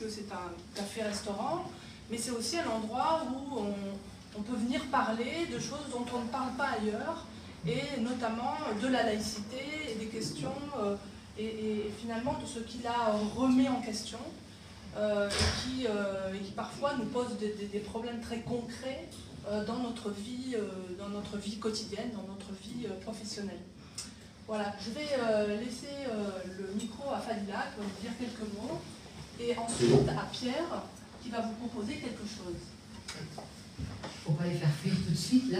que c'est un café-restaurant, mais c'est aussi un endroit où on, peut venir parler de choses dont on ne parle pas ailleurs, et notamment de la laïcité et des questions, euh, et, finalement de ce qui la remet en question, euh, euh, et, qui, parfois nous pose des, problèmes très concrets dans, notre vie, dans notre vie quotidienne, dans notre vie professionnelle. Voilà, je vais laisser le micro à Fadila vous dire quelques mots, et ensuite à Pierre qui va vous proposer quelque chose. Faut pas les faire fuir tout de suite, là.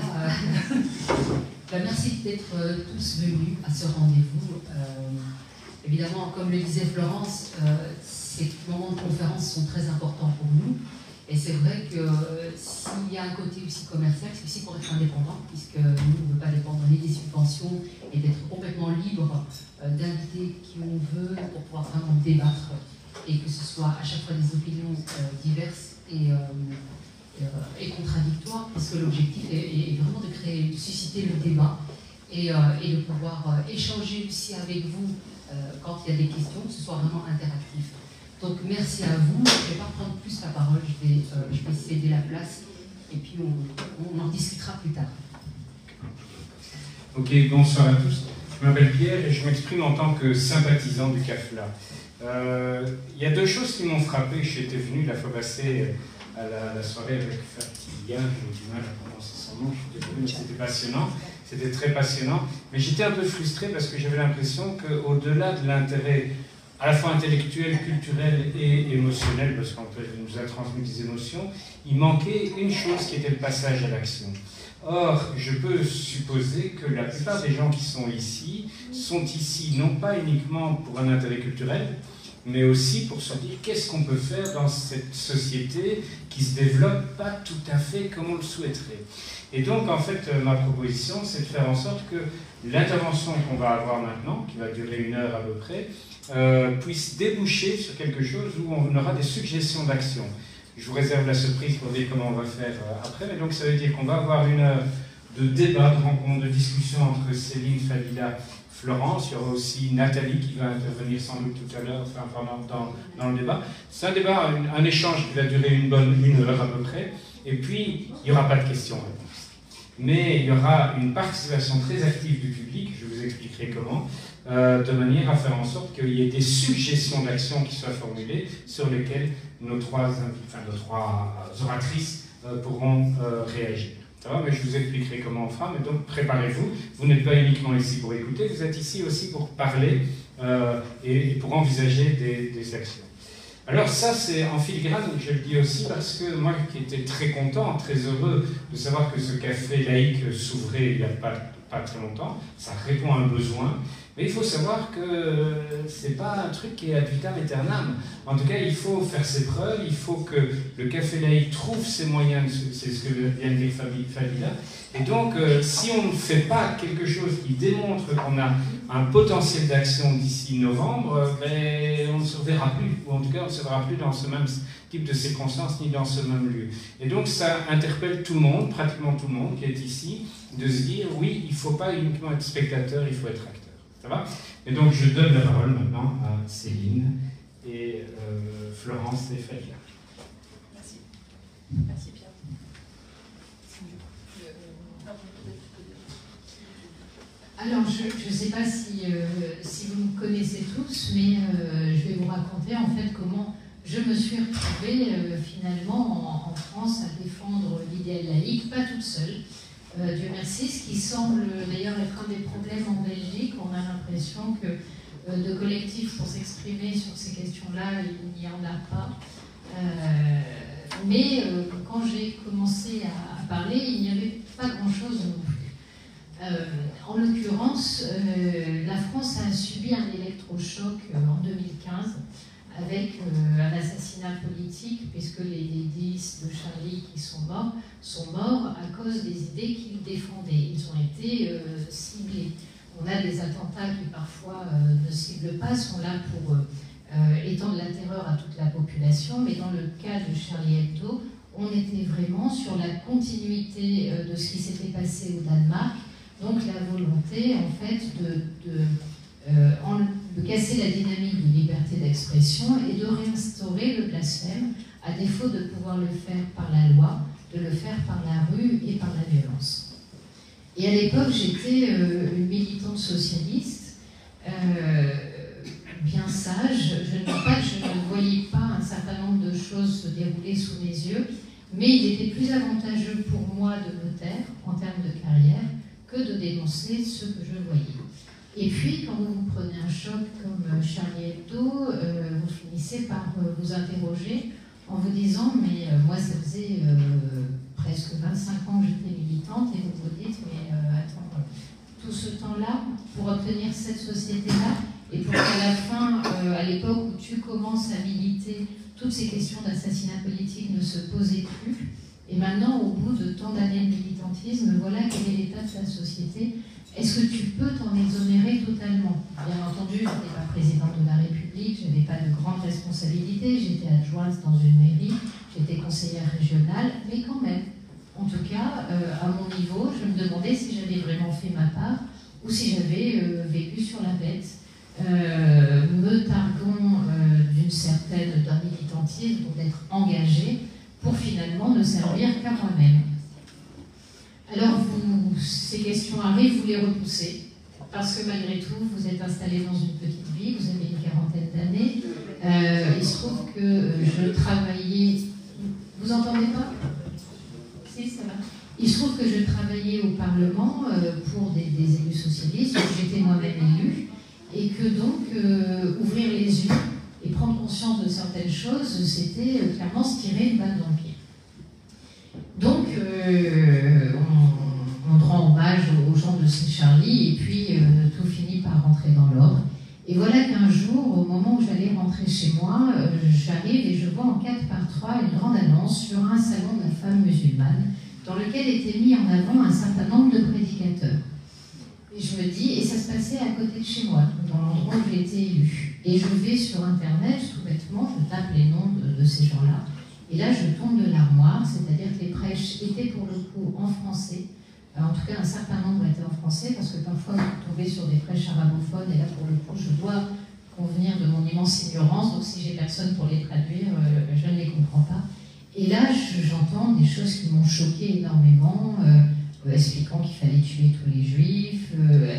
Bah, merci d'être euh, tous venus à ce rendez-vous. Euh, évidemment, comme le disait Florence, euh, ces moments de conférence sont très importants pour nous. Et c'est vrai que s'il y a un côté aussi commercial, c'est aussi pour être indépendant, puisque nous, on ne veut pas dépendre ni des subventions et d'être complètement libre d'inviter qui on veut pour pouvoir vraiment débattre et que ce soit à chaque fois des opinions diverses et euh, et contradictoire, parce que l'objectif est, vraiment de créer, de susciter le débat et, euh, et de pouvoir euh, échanger aussi avec vous quand il y a des questions, que ce soit vraiment interactif. Donc merci à vous. Je ne vais pas prendre plus la parole, je vais, je vais céder la place et puis on, on en discutera plus tard. Ok, bonsoir à tous. Je m'appelle Pierre et je m'exprime en tant que sympathisant du CAFLA. Il y a deux choses qui m'ont frappé. J'étais venu la fois passée à la, soirée avec Fatiga, j'ai du mal à prononcer son nom, je suis mais c'était passionnant, c'était très passionnant. Mais j'étais un peu frustré parce que j'avais l'impression qu'au-delà de l'intérêt à la fois intellectuel, culturel et émotionnel, parce qu'on nous a transmis des émotions, il manquait une chose qui était le passage à l'action. Or, je peux supposer que la plupart des gens qui sont ici sont ici non pas uniquement pour un intérêt culturel, mais aussi pour se dire qu'est-ce qu'on peut faire dans cette société qui se développe pas tout à fait comme on le souhaiterait. Et donc, en fait, euh, ma proposition, c'est de faire en sorte que l'intervention qu'on va avoir maintenant, qui va durer une heure à peu près, euh, puisse déboucher sur quelque chose où on aura des suggestions d'action. Je vous réserve la surprise pour dire comment on va faire euh, après, mais donc ça veut dire qu'on va avoir une heure de débat, de rencontre, de discussion entre Céline, Fabila Florence, il y aura aussi Nathalie qui va intervenir sans doute tout à l'heure, enfin, dans, dans, le débat. C'est un débat, un, échange qui va durer une bonne une heure à peu près, et puis il n'y aura pas de questions-réponses. Mais il y aura une participation très active du public, je vous expliquerai comment, euh, de manière à faire en sorte qu'il y ait des suggestions d'action qui soient formulées sur lesquelles nos trois, enfin, nos trois oratrices euh, pourront euh, réagir. Ça va, mais je vous expliquerai comment on fera, mais donc préparez-vous. Vous, n'êtes pas uniquement ici pour écouter, vous êtes ici aussi pour parler euh, et, pour envisager des, actions. Alors ça, c'est en filigrane, je le dis aussi parce que moi qui étais très content, très heureux de savoir que ce café laïque s'ouvrait il n'y a pas, pas très longtemps, ça répond à un besoin, mais il faut savoir que ce n'est pas un truc qui est ad vitam aeternam. En tout cas, il faut faire ses preuves, il faut que le café laïque trouve ses moyens, c'est ce que vient de dire Fabila. Et donc, euh, si on ne fait pas quelque chose qui démontre qu'on a un potentiel d'action d'ici novembre, euh, ben, on ne se verra plus, ou en tout cas, on ne se verra plus dans ce même type de circonstances ni dans ce même lieu. Et donc, ça interpelle tout le monde, pratiquement tout le monde qui est ici, de se dire, oui, il ne faut pas uniquement être spectateur, il faut être acteur. Ça va? Et donc je donne la parole maintenant à Céline et euh, Florence et Fabien. Merci. Merci Pierre. Alors, je ne sais pas si, euh, si, vous me connaissez tous, mais euh, je vais vous raconter en fait comment je me suis retrouvée finalement en, en, France à défendre l'idéal laïque, pas toute seule. Euh, Dieu merci, ce qui semble d'ailleurs être un des problèmes en Belgique. On a l'impression que euh, de collectifs pour s'exprimer sur ces questions-là, il n'y en a pas. Euh, mais quand j'ai commencé à, parler, il n'y avait pas grand-chose non plus. en l'occurrence, la France a subi un électrochoc en 2015 avec euh, un assassinat politique, puisque les, dix de Charlie qui sont morts sont morts à cause des idées qu'ils défendaient. Ils ont été euh, ciblés. On a des attentats qui parfois euh, ne ciblent pas, sont là pour étendre la terreur à toute la population, mais dans le cas de Charlie Hebdo, on était vraiment sur la continuité de ce qui s'était passé au Danemark, donc la volonté en fait de, de de casser la dynamique de liberté d'expression et de réinstaurer le blasphème, à défaut de pouvoir le faire par la loi, de le faire par la rue et par la violence. Et à l'époque, j'étais euh, une militante socialiste, euh, bien sage. Je ne pas que je ne voyais pas un certain nombre de choses se dérouler sous mes yeux, mais il était plus avantageux pour moi de me taire en termes de carrière que de dénoncer ce que je voyais. Et puis, quand vous prenez un choc comme euh, Charlie Hebdo, euh, vous finissez par euh, vous interroger en vous disant Mais moi, ça faisait presque 25 ans que j'étais militante, et vous vous dites Mais attends, tout ce temps-là, pour obtenir cette société-là, et pour qu'à la fin, à l'époque où tu commences à militer, toutes ces questions d'assassinat politique ne se posaient plus. Et maintenant, au bout de tant d'années de militantisme, voilà quel est l'état de la société. Est-ce que tu peux t'en exonérer totalement? Bien entendu, je n'étais pas présidente de la République, je n'avais pas de grandes responsabilités, j'étais adjointe dans une mairie, j'étais conseillère régionale, mais quand même, en tout cas, euh, à mon niveau, je me demandais si j'avais vraiment fait ma part ou si j'avais euh, vécu sur la bête, euh, me targuant d'une certaine d'un militantisme, d'être engagée, pour finalement ne servir qu'à moi-même. Alors, vous, ces questions arrivent, vous les repoussez, parce que malgré tout, vous êtes installé dans une petite vie, vous avez une quarantaine d'années. Euh, il se trouve que euh, je travaillais. Vous entendez pas? Si, ça va. Il se trouve que je travaillais au Parlement euh, pour des, élus socialistes, j'étais moi-même élu, et que donc ouvrir les yeux et prendre conscience de certaines choses, c'était clairement se tirer une balle dans le pied. Donc, on, rend hommage aux gens de Saint Charlie et puis euh, tout finit par rentrer dans l'ordre. Et voilà qu'un jour, au moment où j'allais rentrer chez moi, euh, j'arrive et je vois en 4 par 3 une grande annonce sur un salon de la femme musulmane dans lequel était mis en avant un certain nombre de prédicateurs. Et je me dis, et ça se passait à côté de chez moi, dans l'endroit où j'ai été élue. Et je vais sur Internet, tout bêtement, je tape les noms de ces gens-là. Et là, je tombe de l'armoire, c'est-à-dire que les prêches étaient pour le coup en français. Euh, en tout cas, un certain nombre étaient en français, parce que parfois, vous tombez sur des prêches arabophones, et là, pour le coup, je dois convenir de mon immense ignorance, donc si j'ai personne pour les traduire, euh, je ne les comprends pas. Et là, j'entends des choses qui m'ont choqué énormément, euh, expliquant qu'il fallait tuer tous les juifs,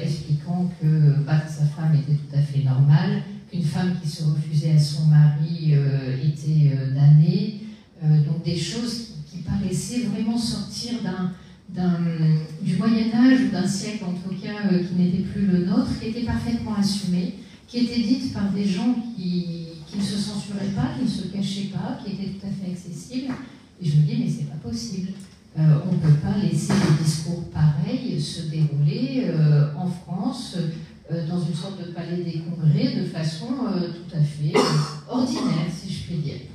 expliquant que battre sa femme était tout à fait normal, qu'une femme qui se refusait à son mari était damnée, euh, donc des choses qui, paraissaient vraiment sortir d'un, du Moyen Âge ou d'un siècle en tout cas euh, qui n'était plus le nôtre, qui étaient parfaitement assumées, qui étaient dites par des gens qui, ne se censuraient pas, qui ne se cachaient pas, qui étaient tout à fait accessibles. Et je me dis, mais c'est pas possible. Euh, on ne peut pas laisser des discours pareils se dérouler en France, dans une sorte de palais des congrès, de façon tout à fait ordinaire, si je puis dire.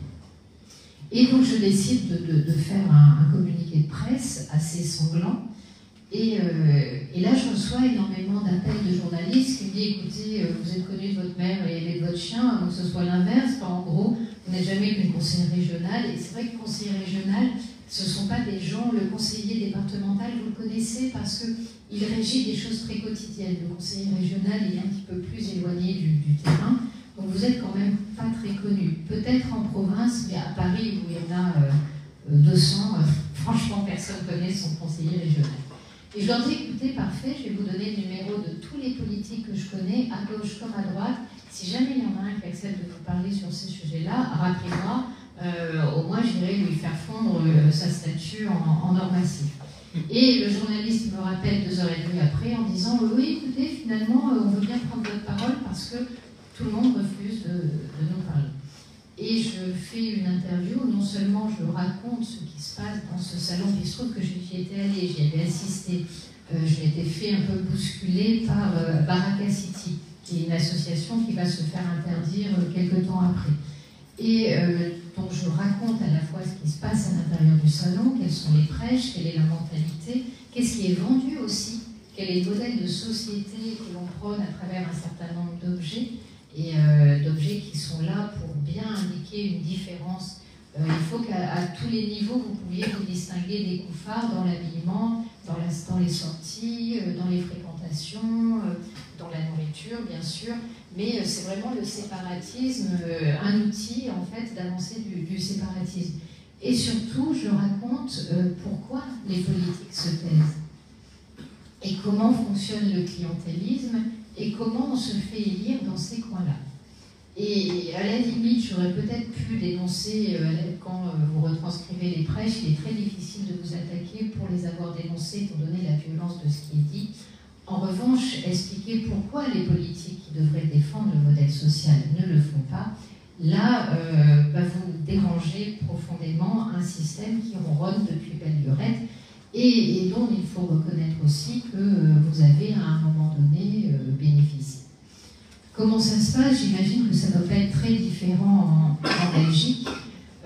Et donc je décide de, faire un, communiqué de presse assez sanglant. Et, euh, et, là, je reçois énormément d'appels de journalistes qui me disent écoutez, euh, vous êtes connu de votre mère et de votre chien, que ce soit l'inverse. En gros, vous n'êtes jamais qu'une conseillère régionale. Et c'est vrai que conseiller régional, ce ne sont pas des gens, le conseiller départemental, vous le connaissez parce qu'il régit des choses très quotidiennes. Le conseiller régional est un petit peu plus éloigné du terrain. Donc vous êtes quand même pas très connu. Peut-être en province, mais à Paris où il y en a 200, euh, euh, franchement personne ne connaît son conseiller régional. Et je leur dis écoutez, parfait, je vais vous donner le numéro de tous les politiques que je connais, à gauche comme à droite. Si jamais il y en a un qui accepte de vous parler sur ces sujets-là, rappelez-moi, euh, au moins j'irai lui faire fondre sa statue en, en or massif. Et le journaliste me rappelle deux heures et demie après en disant Oui, écoutez, finalement, on veut bien prendre votre parole parce que tout le monde refuse de, nous parler. Et je fais une interview non seulement je raconte ce qui se passe dans ce salon, il se trouve que j'y étais allée, j'y avais assisté, euh, je m'étais fait un peu bousculer par euh, Baraka City, qui est une association qui va se faire interdire euh, quelques temps après. Et donc je raconte à la fois ce qui se passe à l'intérieur du salon, quelles sont les prêches, quelle est la mentalité, qu'est-ce qui est vendu aussi, quel est le modèle de société que l'on prône à travers un certain nombre d'objets et euh, d'objets qui sont là pour bien indiquer une différence. Euh, il faut qu'à tous les niveaux, vous pouviez vous distinguer des couffards dans l'habillement, dans, les sorties, euh, dans les fréquentations dans la nourriture, bien sûr, mais c'est vraiment le séparatisme, un outil en fait d'avancer du, séparatisme. Et surtout, je raconte pourquoi les politiques se taisent et comment fonctionne le clientélisme et comment on se fait élire dans ces coins-là. Et à la limite, j'aurais peut-être pu dénoncer, euh, quand euh, vous retranscrivez les prêches, il est très difficile de vous attaquer pour les avoir dénoncés, étant donné la violence de ce qui est dit. En revanche, expliquer pourquoi les politiques qui devraient défendre le modèle social ne le font pas, là, euh, va vous déranger profondément un système qui ronronne depuis belle lurette et, dont il faut reconnaître aussi que vous avez à un moment donné. Comment ça se passe? J'imagine que ça ne doit pas être très différent en, Belgique.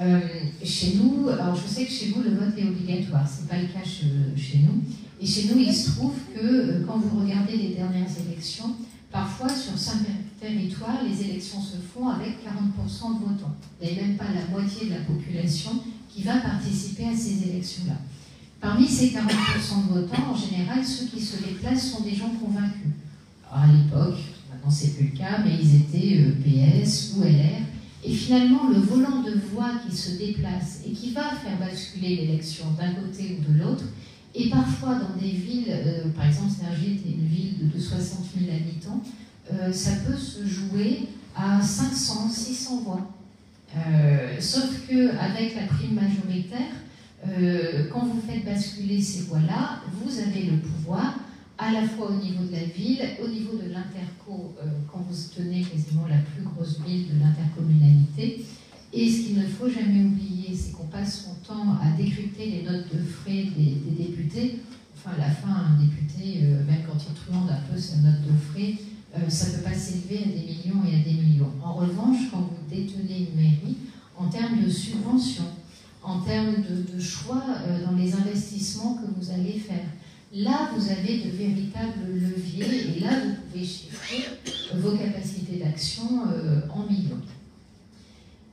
Euh, chez nous, alors je sais que chez vous le vote est obligatoire, ce n'est pas le cas chez, nous. Et chez nous, il se trouve que euh, quand vous regardez les dernières élections, parfois sur certains territoires, les élections se font avec 40% de votants. Il n'y a même pas la moitié de la population qui va participer à ces élections-là. Parmi ces 40% de votants, en général, ceux qui se déplacent sont des gens convaincus. à l'époque, Maintenant, c'est plus le cas, mais ils étaient euh, PS ou LR. Et finalement, le volant de voix qui se déplace et qui va faire basculer l'élection d'un côté ou de l'autre, et parfois dans des villes, euh, par exemple Sergi était une ville de 60 000 habitants, euh, ça peut se jouer à 500, 600 voix. sauf qu'avec la prime majoritaire, quand vous faites basculer ces voix-là, vous avez le pouvoir à la fois au niveau de la ville, au niveau de l'interco, euh, quand vous tenez quasiment la plus grosse ville de l'intercommunalité. Et ce qu'il ne faut jamais oublier, c'est qu'on passe son temps à décrypter les notes de frais des, députés. Enfin, à la fin, un député, euh, même quand il truande un peu sa note de frais, euh, ça ne peut pas s'élever à des millions et à des millions. En revanche, quand vous détenez une mairie, en termes de subventions, en termes de, de choix dans les investissements que vous allez faire, Là, vous avez de véritables leviers et là, vous pouvez chiffrer vos capacités d'action euh, en millions.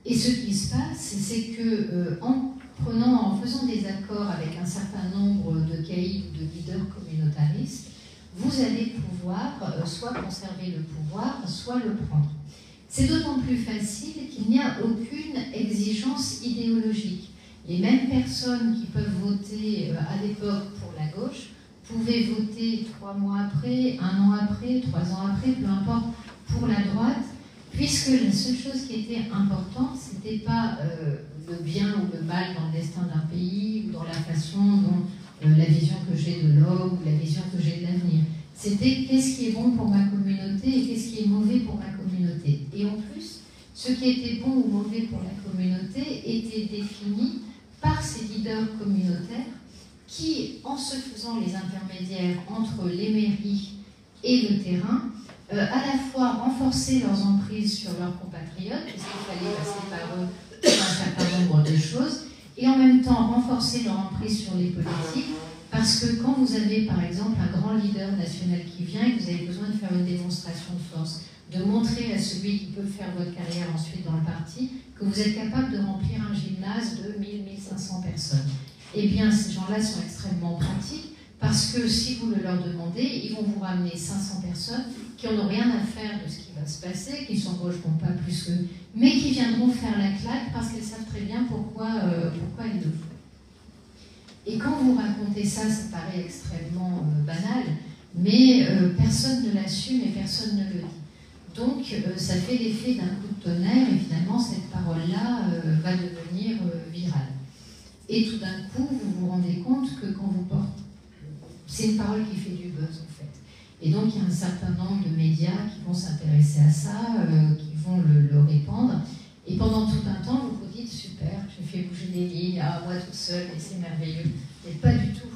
Et ce qui se passe, c'est que euh, en prenant, en faisant des accords avec un certain nombre de caïds de leaders communautaristes, vous allez pouvoir euh, soit conserver le pouvoir, soit le prendre. C'est d'autant plus facile qu'il n'y a aucune exigence idéologique. Les mêmes personnes qui peuvent voter à l'époque pour la gauche pouvez voter trois mois après, un an après, trois ans après, peu importe, pour la droite, puisque la seule chose qui était importante, ce n'était pas euh, le bien ou le mal dans le destin d'un pays ou dans la façon dont euh, la vision que j'ai de l'homme ou la vision que j'ai de l'avenir. C'était qu'est-ce qui est bon pour ma communauté et qu'est-ce qui est mauvais pour ma communauté. Et en plus, ce qui était bon ou mauvais pour la communauté était défini par ces leaders communautaires qui, en se faisant les intermédiaires entre les mairies et le terrain, euh, à la fois renforçaient leurs emprises sur leurs compatriotes, parce qu'il fallait passer par eux pour un certain nombre de choses, et en même temps renforcer leur emprise sur les politiques, parce que quand vous avez par exemple un grand leader national qui vient et que vous avez besoin de faire une démonstration de force, de montrer à celui qui peut faire votre carrière ensuite dans le parti que vous êtes capable de remplir un gymnase de 1000-1500 personnes eh bien, ces gens-là sont extrêmement pratiques parce que si vous le leur demandez, ils vont vous ramener 500 personnes qui n'ont rien à faire de ce qui va se passer, qui ne s'embaucheront pas plus que mais qui viendront faire la claque parce qu'elles savent très bien pourquoi, euh, pourquoi elles le font. Et quand vous racontez ça, ça paraît extrêmement euh, banal, mais euh, personne ne l'assume et personne ne le dit. Donc, ça fait l'effet d'un coup de tonnerre et finalement, cette parole-là va devenir virale. Et tout d'un coup, vous vous rendez compte que quand vous portez, c'est une parole qui fait du buzz en fait. Et donc il y a un certain nombre de médias qui vont s'intéresser à ça, euh, qui vont le, répandre. Et pendant tout un temps, vous vous dites super, je fais bouger des lignes, ah, moi toute seule, et c'est merveilleux. Mais pas du tout.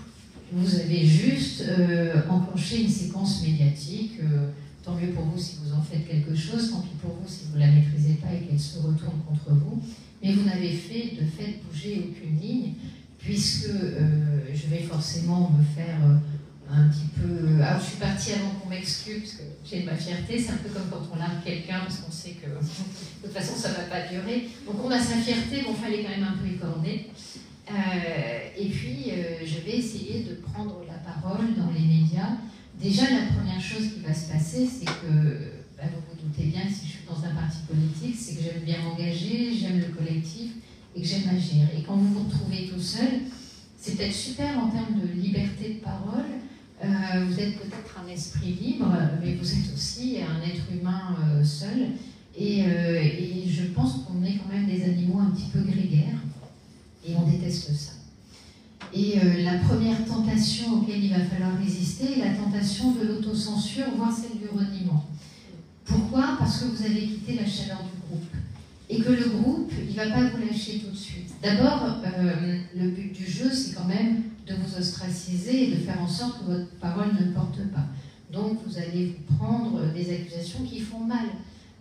Vous avez juste euh, enclenché une séquence médiatique. Euh, tant mieux pour vous si vous en faites quelque chose, tant pis pour vous si vous ne la maîtrisez pas et qu'elle se retourne contre vous mais vous n'avez fait de fait bouger aucune ligne, puisque euh, je vais forcément me faire euh, un petit peu. Alors, je suis partie avant qu'on m'excuse, parce que j'ai ma fierté. C'est un peu comme quand on largue quelqu'un, parce qu'on sait que de toute façon, ça ne va pas durer. Donc, on a sa fierté, mais il fallait quand même un peu écorner. Euh, et puis, je vais essayer de prendre la parole dans les médias Déjà, la première chose qui va se passer, c'est que, bah, vous vous doutez bien si je dans un parti politique, c'est que j'aime bien m'engager, j'aime le collectif et que j'aime agir. Et quand vous vous retrouvez tout seul, c'est peut-être super en termes de liberté de parole. Euh, vous êtes peut-être un esprit libre, mais vous êtes aussi un être humain euh, seul. Et, euh, et, je pense qu'on est quand même des animaux un petit peu grégaires. Et on déteste ça. Et la première tentation auquel il va falloir résister est la tentation de l'autocensure, voire celle du reniement. Pourquoi Parce que vous avez quitté la chaleur du groupe. Et que le groupe, il ne va pas vous lâcher tout de suite. D'abord, euh, le but du jeu, c'est quand même de vous ostraciser et de faire en sorte que votre parole ne porte pas. Donc, vous allez vous prendre des accusations qui font mal.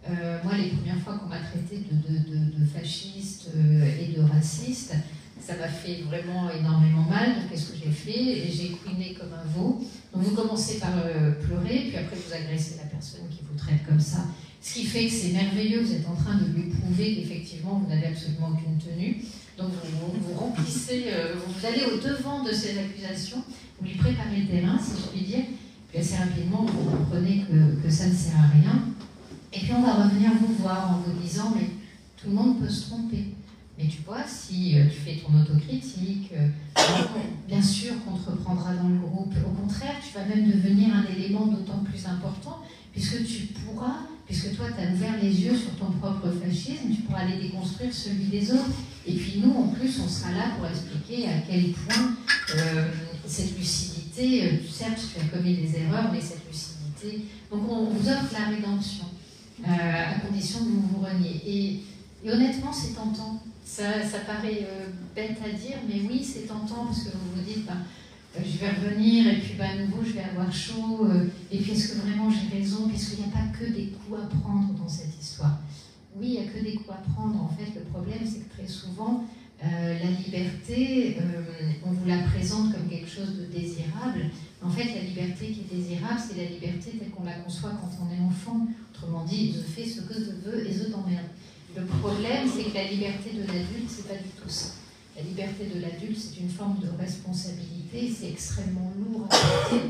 Euh, moi, les premières fois qu'on m'a traité de, fasciste et de raciste, ça m'a fait vraiment énormément mal. Donc, qu'est-ce que j'ai fait? J'ai couiné comme un veau. Donc, vous commencez par euh, pleurer, puis après, vous agressez la personne qui vous traite comme ça. Ce qui fait que c'est merveilleux, vous êtes en train de lui prouver qu'effectivement, vous n'avez absolument aucune tenue. Donc, vous, vous remplissez, euh, vous allez au devant de ces accusations, vous lui préparez le terrain, si je puis dire, puis assez rapidement, vous comprenez que, que ça ne sert à rien. Et puis, on va revenir vous voir en vous disant, mais tout le monde peut se tromper. Mais tu vois, si euh, tu fais ton autocritique, euh, bien sûr qu'on te reprendra dans le groupe. Au contraire, tu vas même devenir un élément d'autant plus important, puisque tu pourras, puisque toi, tu as ouvert les yeux sur ton propre fascisme, tu pourras aller déconstruire celui des autres. Et puis nous, en plus, on sera là pour expliquer à quel point euh, cette lucidité, euh, certes, tu as commis des erreurs, mais cette lucidité... Donc on vous offre la rédemption, euh, à condition que vous vous reniez. Et, honnêtement, c'est tentant. Ça, ça paraît bête à dire, mais oui, c'est tentant parce que vous vous dites, euh, je vais revenir et puis ben, à nouveau, je vais avoir chaud. Euh, et puis est-ce que vraiment j'ai raison Puisqu'il n'y a pas que des coups à prendre dans cette histoire. Oui, il n'y a que des coups à prendre. En fait, le problème, c'est que très souvent, euh, la liberté, euh, on vous la présente comme quelque chose de désirable. En fait, la liberté qui est désirable, c'est la liberté telle qu'on la conçoit quand on est enfant. Autrement dit, je fais ce que je veux et je t'emmerde. Le problème, c'est que la liberté de l'adulte, c'est pas du tout ça. La liberté de l'adulte, c'est une forme de responsabilité, c'est extrêmement lourd à porter.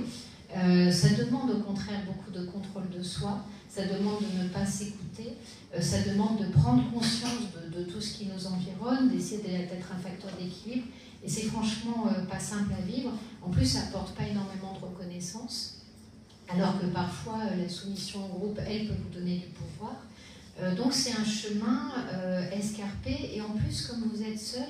Euh, ça demande au contraire beaucoup de contrôle de soi, ça demande de ne pas s'écouter, euh, ça demande de prendre conscience de, tout ce qui nous environne, d'essayer d'être un facteur d'équilibre. Et c'est franchement euh, pas simple à vivre. En plus, ça apporte pas énormément de reconnaissance, alors que parfois la soumission au groupe, elle, peut vous donner du pouvoir. Donc c'est un chemin escarpé et en plus comme vous êtes seul,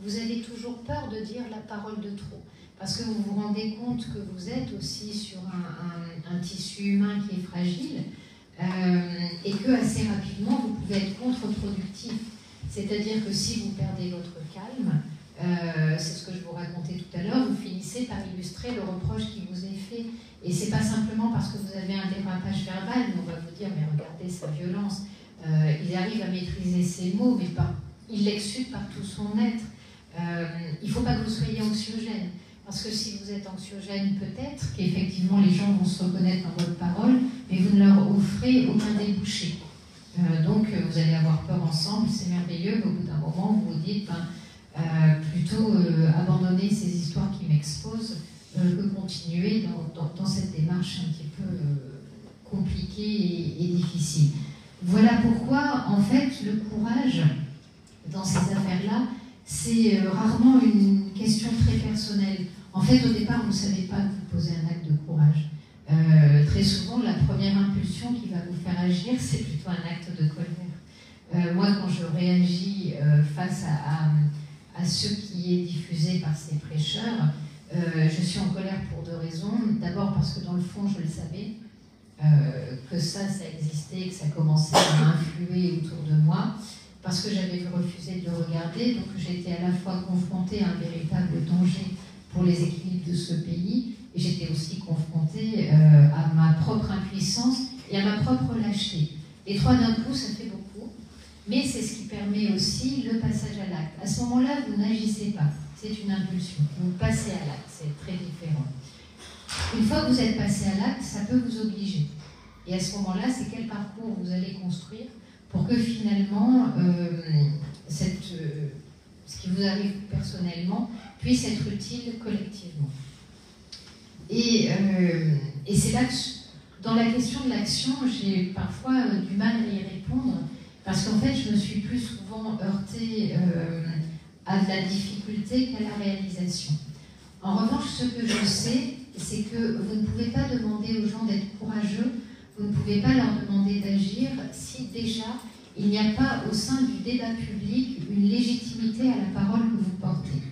vous avez toujours peur de dire la parole de trop. Parce que vous vous rendez compte que vous êtes aussi sur un, tissu humain qui est fragile euh, et que assez rapidement vous pouvez être contre-productif. C'est-à-dire que si vous perdez votre calme, euh, c'est ce que je vous racontais tout à l'heure, vous finissez par illustrer le reproche qui vous est fait. Et c'est pas simplement parce que vous avez un dérapage verbal, mais on va vous dire, mais regardez sa violence. Euh, il arrive à maîtriser ses mots, mais pas, il l'exude par tout son être. Il ne faut pas que vous soyez anxiogène. Parce que si vous êtes anxiogène, peut-être qu'effectivement les gens vont se reconnaître dans votre parole, mais vous ne leur offrez aucun débouché. Euh, donc vous allez avoir peur ensemble, c'est merveilleux, mais au bout d'un moment, vous vous dites, ben, euh, plutôt euh, abandonner ces histoires qui m'exposent que continuer dans, cette démarche un petit peu compliquée et difficile. Voilà pourquoi, en fait, le courage dans ces affaires-là, c'est rarement une question très personnelle. En fait, au départ, vous ne savez pas que vous posez un acte de courage. Euh, très souvent, la première impulsion qui va vous faire agir, c'est plutôt un acte de colère. Euh, moi, quand je réagis euh, face à, à, ce qui est diffusé par ces prêcheurs, je suis en colère pour deux raisons. D'abord parce que dans le fond, je le savais, que ça, ça existait, que ça commençait à influer autour de moi, parce que j'avais refusé de le regarder, donc j'étais à la fois confrontée à un véritable danger pour les équilibres de ce pays, et j'étais aussi confrontée euh, à ma propre impuissance et à ma propre lâcheté. Les trois d'un coup, ça fait beaucoup, mais c'est ce qui permet aussi le passage à l'acte. À ce moment-là, vous n'agissez pas, c'est une impulsion, vous passez à l'acte, c'est très différent. Une fois que vous êtes passé à l'acte, ça peut vous obliger. Et à ce moment-là, c'est quel parcours vous allez construire pour que finalement, euh, euh, ce qui vous arrive personnellement puisse être utile collectivement. Et euh, et c'est là que, dans la question de l'action, j'ai parfois du mal à y répondre, parce qu'en fait, je me suis plus souvent heurtée à de la difficulté qu'à la réalisation. En revanche, ce que je sais, c'est que vous ne pouvez pas demander aux gens d'être courageux, vous ne pouvez pas leur demander d'agir si déjà il n'y a pas au sein du débat public une légitimité à la parole que vous portez.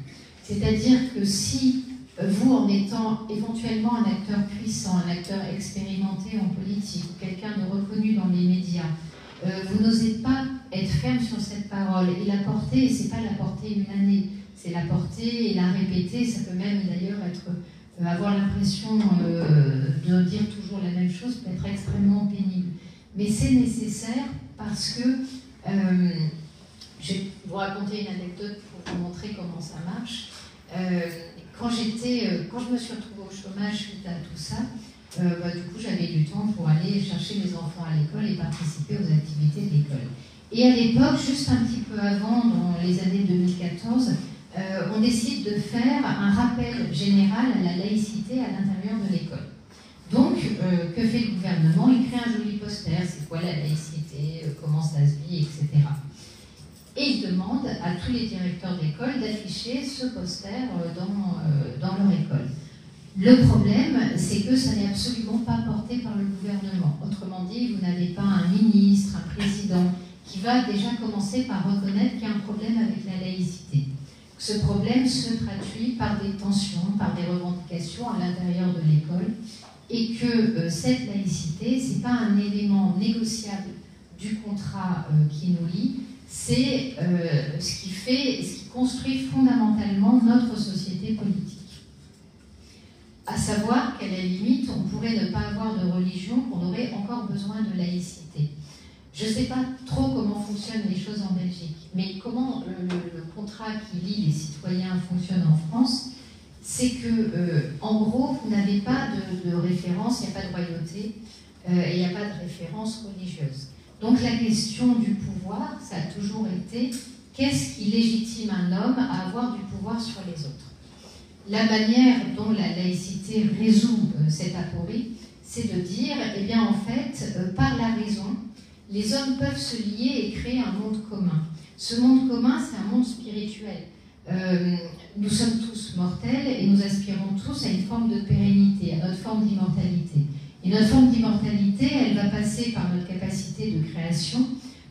C'est-à-dire que si vous, en étant éventuellement un acteur puissant, un acteur expérimenté en politique, quelqu'un de reconnu dans les médias, euh, vous n'osez pas être ferme sur cette parole et la porter, et c'est pas la porter une année, c'est la porter et la répéter, ça peut même d'ailleurs être avoir l'impression euh, de dire toujours la même chose peut être extrêmement pénible. Mais c'est nécessaire parce que je vais vous raconter une anecdote pour vous montrer comment ça marche. quand, j'étais, quand je me suis retrouvée au chômage suite à tout ça, bah, du coup j'avais du temps pour aller chercher mes enfants à l'école et participer aux activités de l'école. Et à l'époque, juste un petit peu avant, dans les années 2014, euh, on décide de faire un rappel général à la laïcité à l'intérieur de l'école. Donc, euh, que fait le gouvernement? Il crée un joli poster, c'est quoi la laïcité, euh, comment ça se vit, etc. Et il demande à tous les directeurs d'école d'afficher ce poster dans, dans leur école. Le problème, c'est que ça n'est absolument pas porté par le gouvernement. Autrement dit, vous n'avez pas un ministre, un président, qui va déjà commencer par reconnaître qu'il y a un problème avec la laïcité. Ce problème se traduit par des tensions, par des revendications à l'intérieur de l'école, et que euh, cette laïcité, ce n'est pas un élément négociable du contrat euh, qui nous lie, c'est euh, ce qui fait, ce qui construit fondamentalement notre société politique. À savoir qu'à la limite, on pourrait ne pas avoir de religion, qu'on aurait encore besoin de laïcité. Je ne sais pas trop comment fonctionnent les choses en Belgique, mais comment le, contrat qui lie les citoyens fonctionne en France, c'est que, euh, en gros, vous n'avez pas de, référence, il n'y a pas de royauté, euh, et il n'y a pas de référence religieuse. Donc la question du pouvoir, ça a toujours été qu'est-ce qui légitime un homme à avoir du pouvoir sur les autres? La manière dont la laïcité résout euh, cette aporie, c'est de dire, eh bien en fait, par la raison, les hommes peuvent se lier et créer un monde commun. Ce monde commun, c'est un monde spirituel. Euh, nous sommes tous mortels et nous aspirons tous à une forme de pérennité, à notre forme d'immortalité. Et notre forme d'immortalité, elle va passer par notre capacité de création,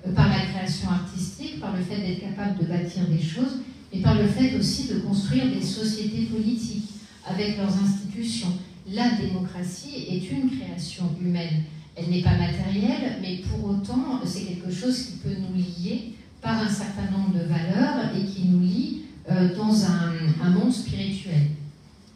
euh, par la création artistique, par le fait d'être capable de bâtir des choses, et par le fait aussi de construire des sociétés politiques avec leurs institutions. La démocratie est une création humaine. Elle n'est pas matérielle, mais pour autant, c'est quelque chose qui peut nous lier par un certain nombre de valeurs et qui nous lie euh, dans un, monde spirituel.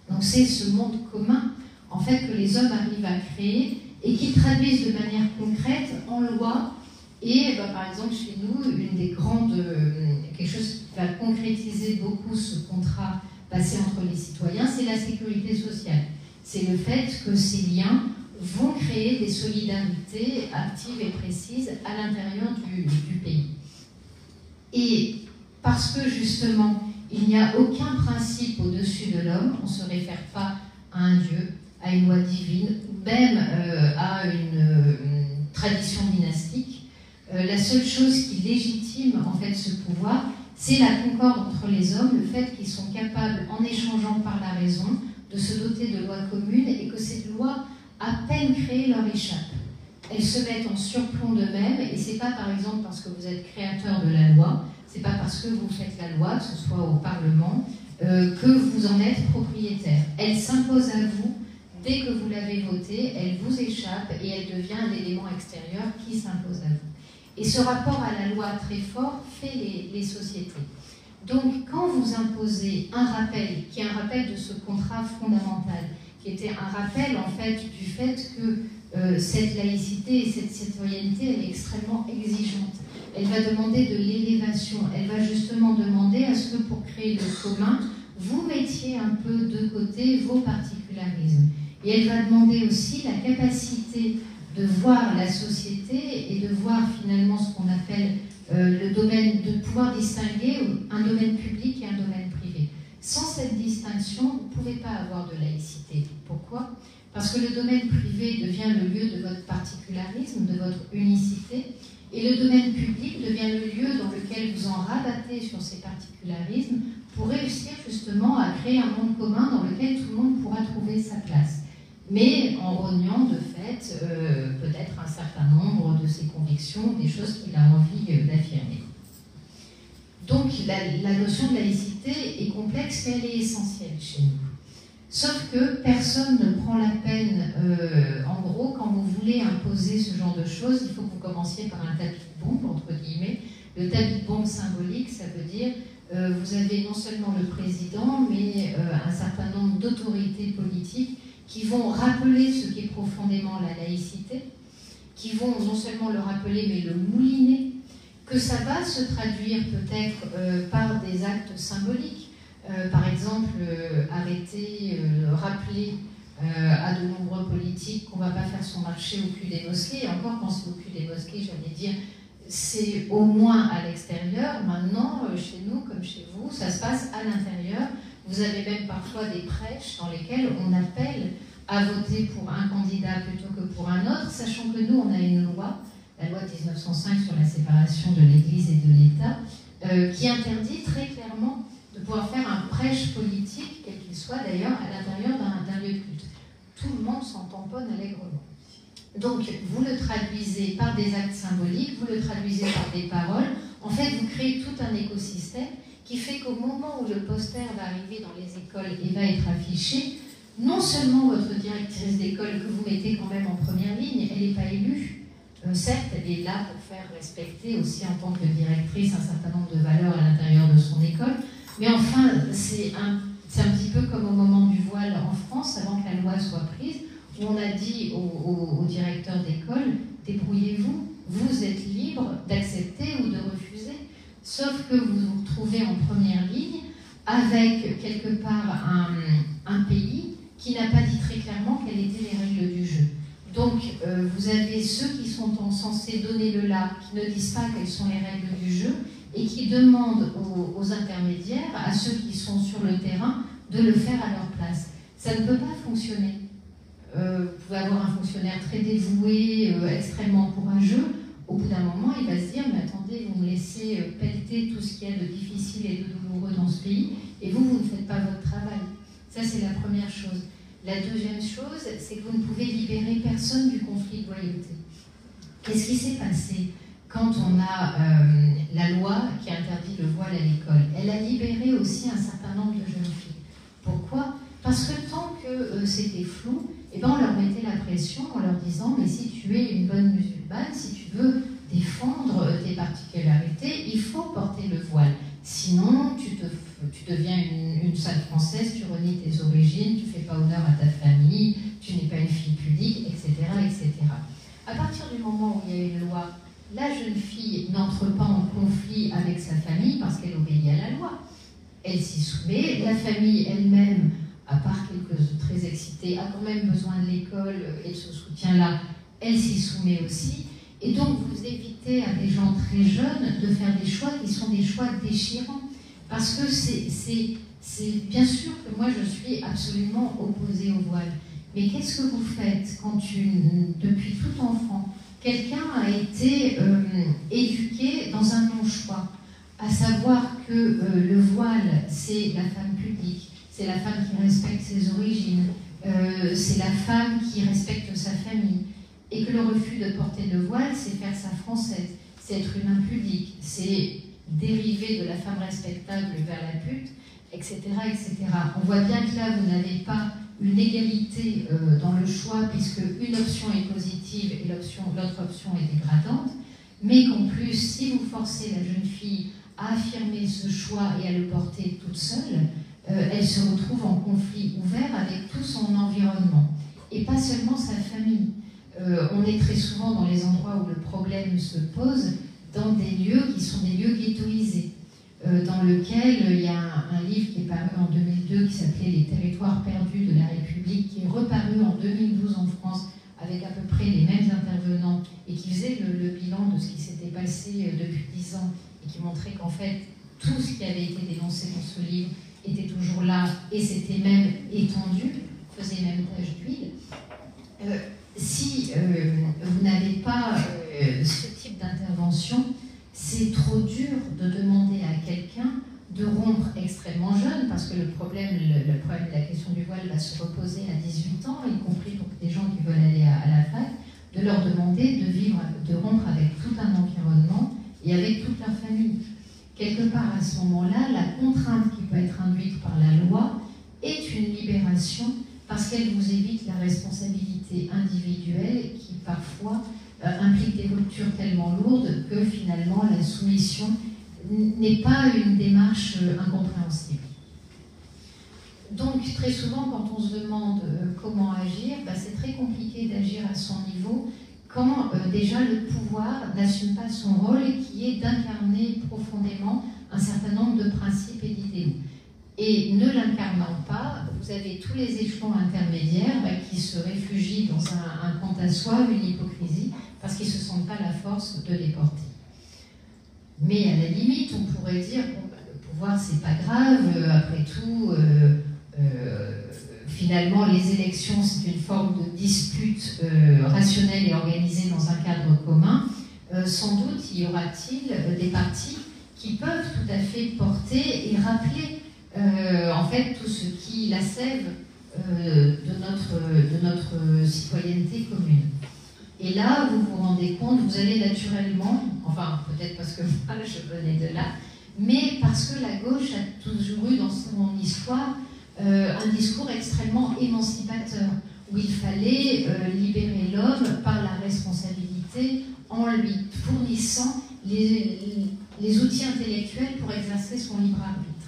Donc c'est ce monde commun, en fait, que les hommes arrivent à créer et qu'ils traduisent de manière concrète en loi. Et bah, par exemple, chez nous, une des grandes, euh, quelque chose qui va concrétiser beaucoup ce contrat passé entre les citoyens, c'est la sécurité sociale. C'est le fait que ces liens vont créer des solidarités actives et précises à l'intérieur du, pays. Et parce que justement, il n'y a aucun principe au-dessus de l'homme, on ne se réfère pas à un Dieu, à une loi divine, ou même euh, à une, tradition dynastique. Euh, la seule chose qui légitime en fait ce pouvoir, c'est la concorde entre les hommes, le fait qu'ils sont capables, en échangeant par la raison, de se doter de lois communes et que ces lois à peine créées leur échappe. Elles se mettent en surplomb d'eux-mêmes et c'est pas par exemple parce que vous êtes créateur de la loi, c'est pas parce que vous faites la loi, que ce soit au Parlement, euh, que vous en êtes propriétaire. Elle s'impose à vous dès que vous l'avez votée, elle vous échappe et elle devient un élément extérieur qui s'impose à vous. Et ce rapport à la loi très fort fait les, les sociétés. Donc, quand vous imposez un rappel, qui est un rappel de ce contrat fondamental, qui était un rappel en fait du fait que euh, cette laïcité et cette citoyenneté, elle est extrêmement exigeante. Elle va demander de l'élévation, elle va justement demander à ce que pour créer le commun, vous mettiez un peu de côté vos particularismes. Et elle va demander aussi la capacité de voir la société et de voir finalement ce qu'on appelle euh, le domaine, de pouvoir distinguer un domaine public et un domaine privé. Sans cette distinction, vous ne pouvez pas avoir de laïcité. Pourquoi? Parce que le domaine privé devient le lieu de votre particularisme, de votre unicité, et le domaine public devient le lieu dans lequel vous en rabattez sur ces particularismes pour réussir justement à créer un monde commun dans lequel tout le monde pourra trouver sa place. Mais en rognant de fait euh, peut-être un certain nombre de ses convictions, des choses qu'il a envie euh, d'affirmer. Donc la, notion de laïcité est complexe, mais elle est essentielle chez nous. Sauf que personne ne prend la peine, euh, en gros, quand vous voulez imposer ce genre de choses, il faut que vous commenciez par un tapis de bombe, entre guillemets. Le tapis de bombe symbolique, ça veut dire euh, vous avez non seulement le président, mais euh, un certain nombre d'autorités politiques qui vont rappeler ce qui est profondément la laïcité, qui vont non seulement le rappeler, mais le mouliner, que ça va se traduire peut-être euh, par des actes symboliques. par exemple, arrêter, rappeler à de nombreux politiques qu'on ne va pas faire son marché au cul des mosquées. Encore, quand c'est au cul des mosquées, j'allais dire, c'est au moins à l'extérieur. Maintenant, euh, chez nous comme chez vous, ça se passe à l'intérieur. Vous avez même parfois des prêches dans lesquelles on appelle à voter pour un candidat plutôt que pour un autre, sachant que nous, on a une loi, la loi 1905 sur la séparation de l'Église et de l'État, euh, qui interdit très clairement de pouvoir faire un prêche politique, quel qu'il soit d'ailleurs, à l'intérieur d'un lieu de culte. Tout le monde s'en tamponne allègrement. Donc, vous le traduisez par des actes symboliques, vous le traduisez par des paroles. En fait, vous créez tout un écosystème qui fait qu'au moment où le poster va arriver dans les écoles et va être affiché, non seulement votre directrice d'école que vous mettez quand même en première ligne, elle n'est pas élue. Euh, certes, elle est là pour faire respecter aussi en tant que directrice un certain nombre de valeurs à l'intérieur de son école. Mais enfin, c'est un, un petit peu comme au moment du voile en France, avant que la loi soit prise où on a dit au, directeur d'école, débrouillez-vous, vous êtes libre d'accepter ou de refuser, sauf que vous vous retrouvez en première ligne avec quelque part un, pays qui n'a pas dit très clairement quelles étaient les règles du jeu. Donc, euh, vous avez ceux qui sont censés donner le là, qui ne disent pas quelles sont les règles du jeu, et qui demandent aux intermédiaires, à ceux qui sont sur le terrain, de le faire à leur place. Ça ne peut pas fonctionner. Euh, vous pouvez avoir un fonctionnaire très dévoué, euh, extrêmement courageux. Au bout d'un moment, il va se dire, mais attendez, vous me laissez pelleter tout ce qu'il y a de difficile et de douloureux dans ce pays, et vous, vous ne faites pas votre travail. Ça, c'est la première chose. La deuxième chose, c'est que vous ne pouvez libérer personne du conflit de loyauté. Qu'est-ce qui s'est passé quand on a la loi qui interdit le voile à l'école? Elle a libéré aussi un certain nombre de jeunes filles. Pourquoi? Parce que tant que c'était flou, eh ben on leur mettait la pression en leur disant mais si tu es une bonne musulmane, si tu veux défendre tes particularités, il faut porter le voile. Sinon, tu, te, tu deviens une, une française, tu renies tes origines, tu fais pas honneur à ta famille, tu n'es pas une fille pudique, etc., etc. À partir du moment où il y a une loi, la jeune fille n'entre pas en conflit avec sa famille parce qu'elle obéit à la loi. Elle s'y soumet, la famille elle-même à part quelques très excités, a quand même besoin de l'école et de ce soutien-là, elle s'y soumet aussi. Et donc, vous évitez à des gens très jeunes de faire des choix qui sont des choix déchirants. Parce que c'est bien sûr que moi, je suis absolument opposée au voile. Mais qu'est-ce que vous faites quand, depuis tout enfant, quelqu'un a été euh, éduqué dans un non-choix? À savoir que euh, le voile, c'est la femme publique, c'est la femme qui respecte ses origines, euh, c'est la femme qui respecte sa famille. Et que le refus de porter le voile, c'est faire sa française, c'est être une impudique, c'est dériver de la femme respectable vers la pute, etc., etc. On voit bien que là, vous n'avez pas une égalité euh, dans le choix, puisque une option est positive et l'autre option est dégradante, mais qu'en plus, si vous forcez la jeune fille à affirmer ce choix et à le porter toute seule, euh, elle se retrouve en conflit ouvert avec tout son environnement et pas seulement sa famille. Euh, on est très souvent dans les endroits où le problème se pose, dans des lieux qui sont des lieux ghettoisés, euh, dans lequel il y a un, livre qui est paru en 2002 qui s'appelait Les territoires perdus de la République, qui est reparu en 2012 en France avec à peu près les mêmes intervenants et qui faisait le, bilan de ce qui s'était passé depuis dix ans et qui montrait qu'en fait tout ce qui avait été dénoncé dans ce livre était toujours là et c'était même étendu. faisait même tache d'huile. Euh, si vous n'avez pas ce d'intervention, c'est trop dur de demander à quelqu'un de rompre extrêmement jeune, parce que le problème, le, problème de la question du voile va se reposer à 18 ans, y compris pour des gens qui veulent aller à, la fac, de leur demander de vivre, de rompre avec tout un environnement et avec toute leur famille. Quelque part à ce moment-là, la contrainte qui peut être induite par la loi est une libération parce qu'elle vous évite la responsabilité individuelle qui parfois implique des ruptures tellement lourdes que finalement la soumission n'est pas une démarche euh, incompréhensible. Donc très souvent quand on se demande euh, comment agir, bah, c'est très compliqué d'agir à son niveau quand déjà le pouvoir n'assume pas son rôle qui est d'incarner profondément un certain nombre de principes et d'idées. Et ne l'incarnant pas, vous avez tous les échelons intermédiaires bah, qui se réfugient dans un, un compte à soi, une hypocrisie, parce qu'ils ne se sentent pas la force de les porter. Mais à la limite, on pourrait dire, bon, bah, le pouvoir, c'est pas grave, euh, après tout, euh, euh, finalement, les élections, c'est une forme de dispute rationnelle et organisée dans un cadre commun. sans doute, y aura-t-il des partis qui peuvent tout à fait porter et rappeler, en fait, tout ce qui la sève de, notre, de notre citoyenneté commune. Et là, vous vous rendez compte, vous allez naturellement, enfin peut-être parce que moi je venais de là, mais parce que la gauche a toujours eu dans son histoire euh, un discours extrêmement émancipateur, où il fallait euh, libérer l'homme par la responsabilité en lui fournissant les, outils intellectuels pour exercer son libre arbitre.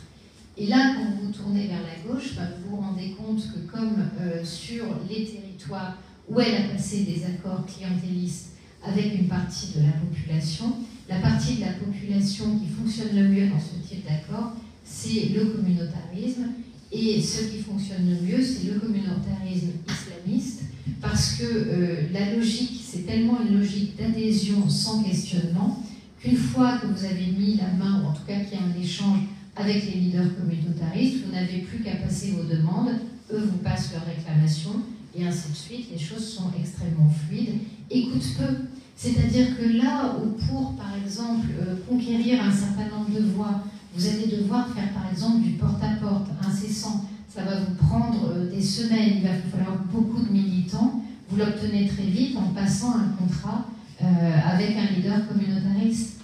Et là, quand vous vous tournez vers la gauche, bah, vous vous rendez compte que comme euh, sur les territoires où elle a passé des accords clientélistes avec une partie de la population. La partie de la population qui fonctionne le mieux dans ce type d'accord, c'est le communautarisme. Et ce qui fonctionne le mieux, c'est le communautarisme islamiste, parce que euh, la logique, c'est tellement une logique d'adhésion sans questionnement, qu'une fois que vous avez mis la main, ou en tout cas qu'il y a un échange avec les leaders communautaristes, vous n'avez plus qu'à passer vos demandes, eux vous passent leurs réclamations, et ainsi de suite. Les choses sont extrêmement fluides. Écoute peu. C'est-à-dire que là où pour, par exemple, euh, conquérir un certain nombre de voix, vous allez devoir faire, par exemple, du porte-à-porte incessant, ça va vous prendre euh, des semaines, il va falloir beaucoup de militants, vous l'obtenez très vite en passant un contrat euh, avec un leader communautariste.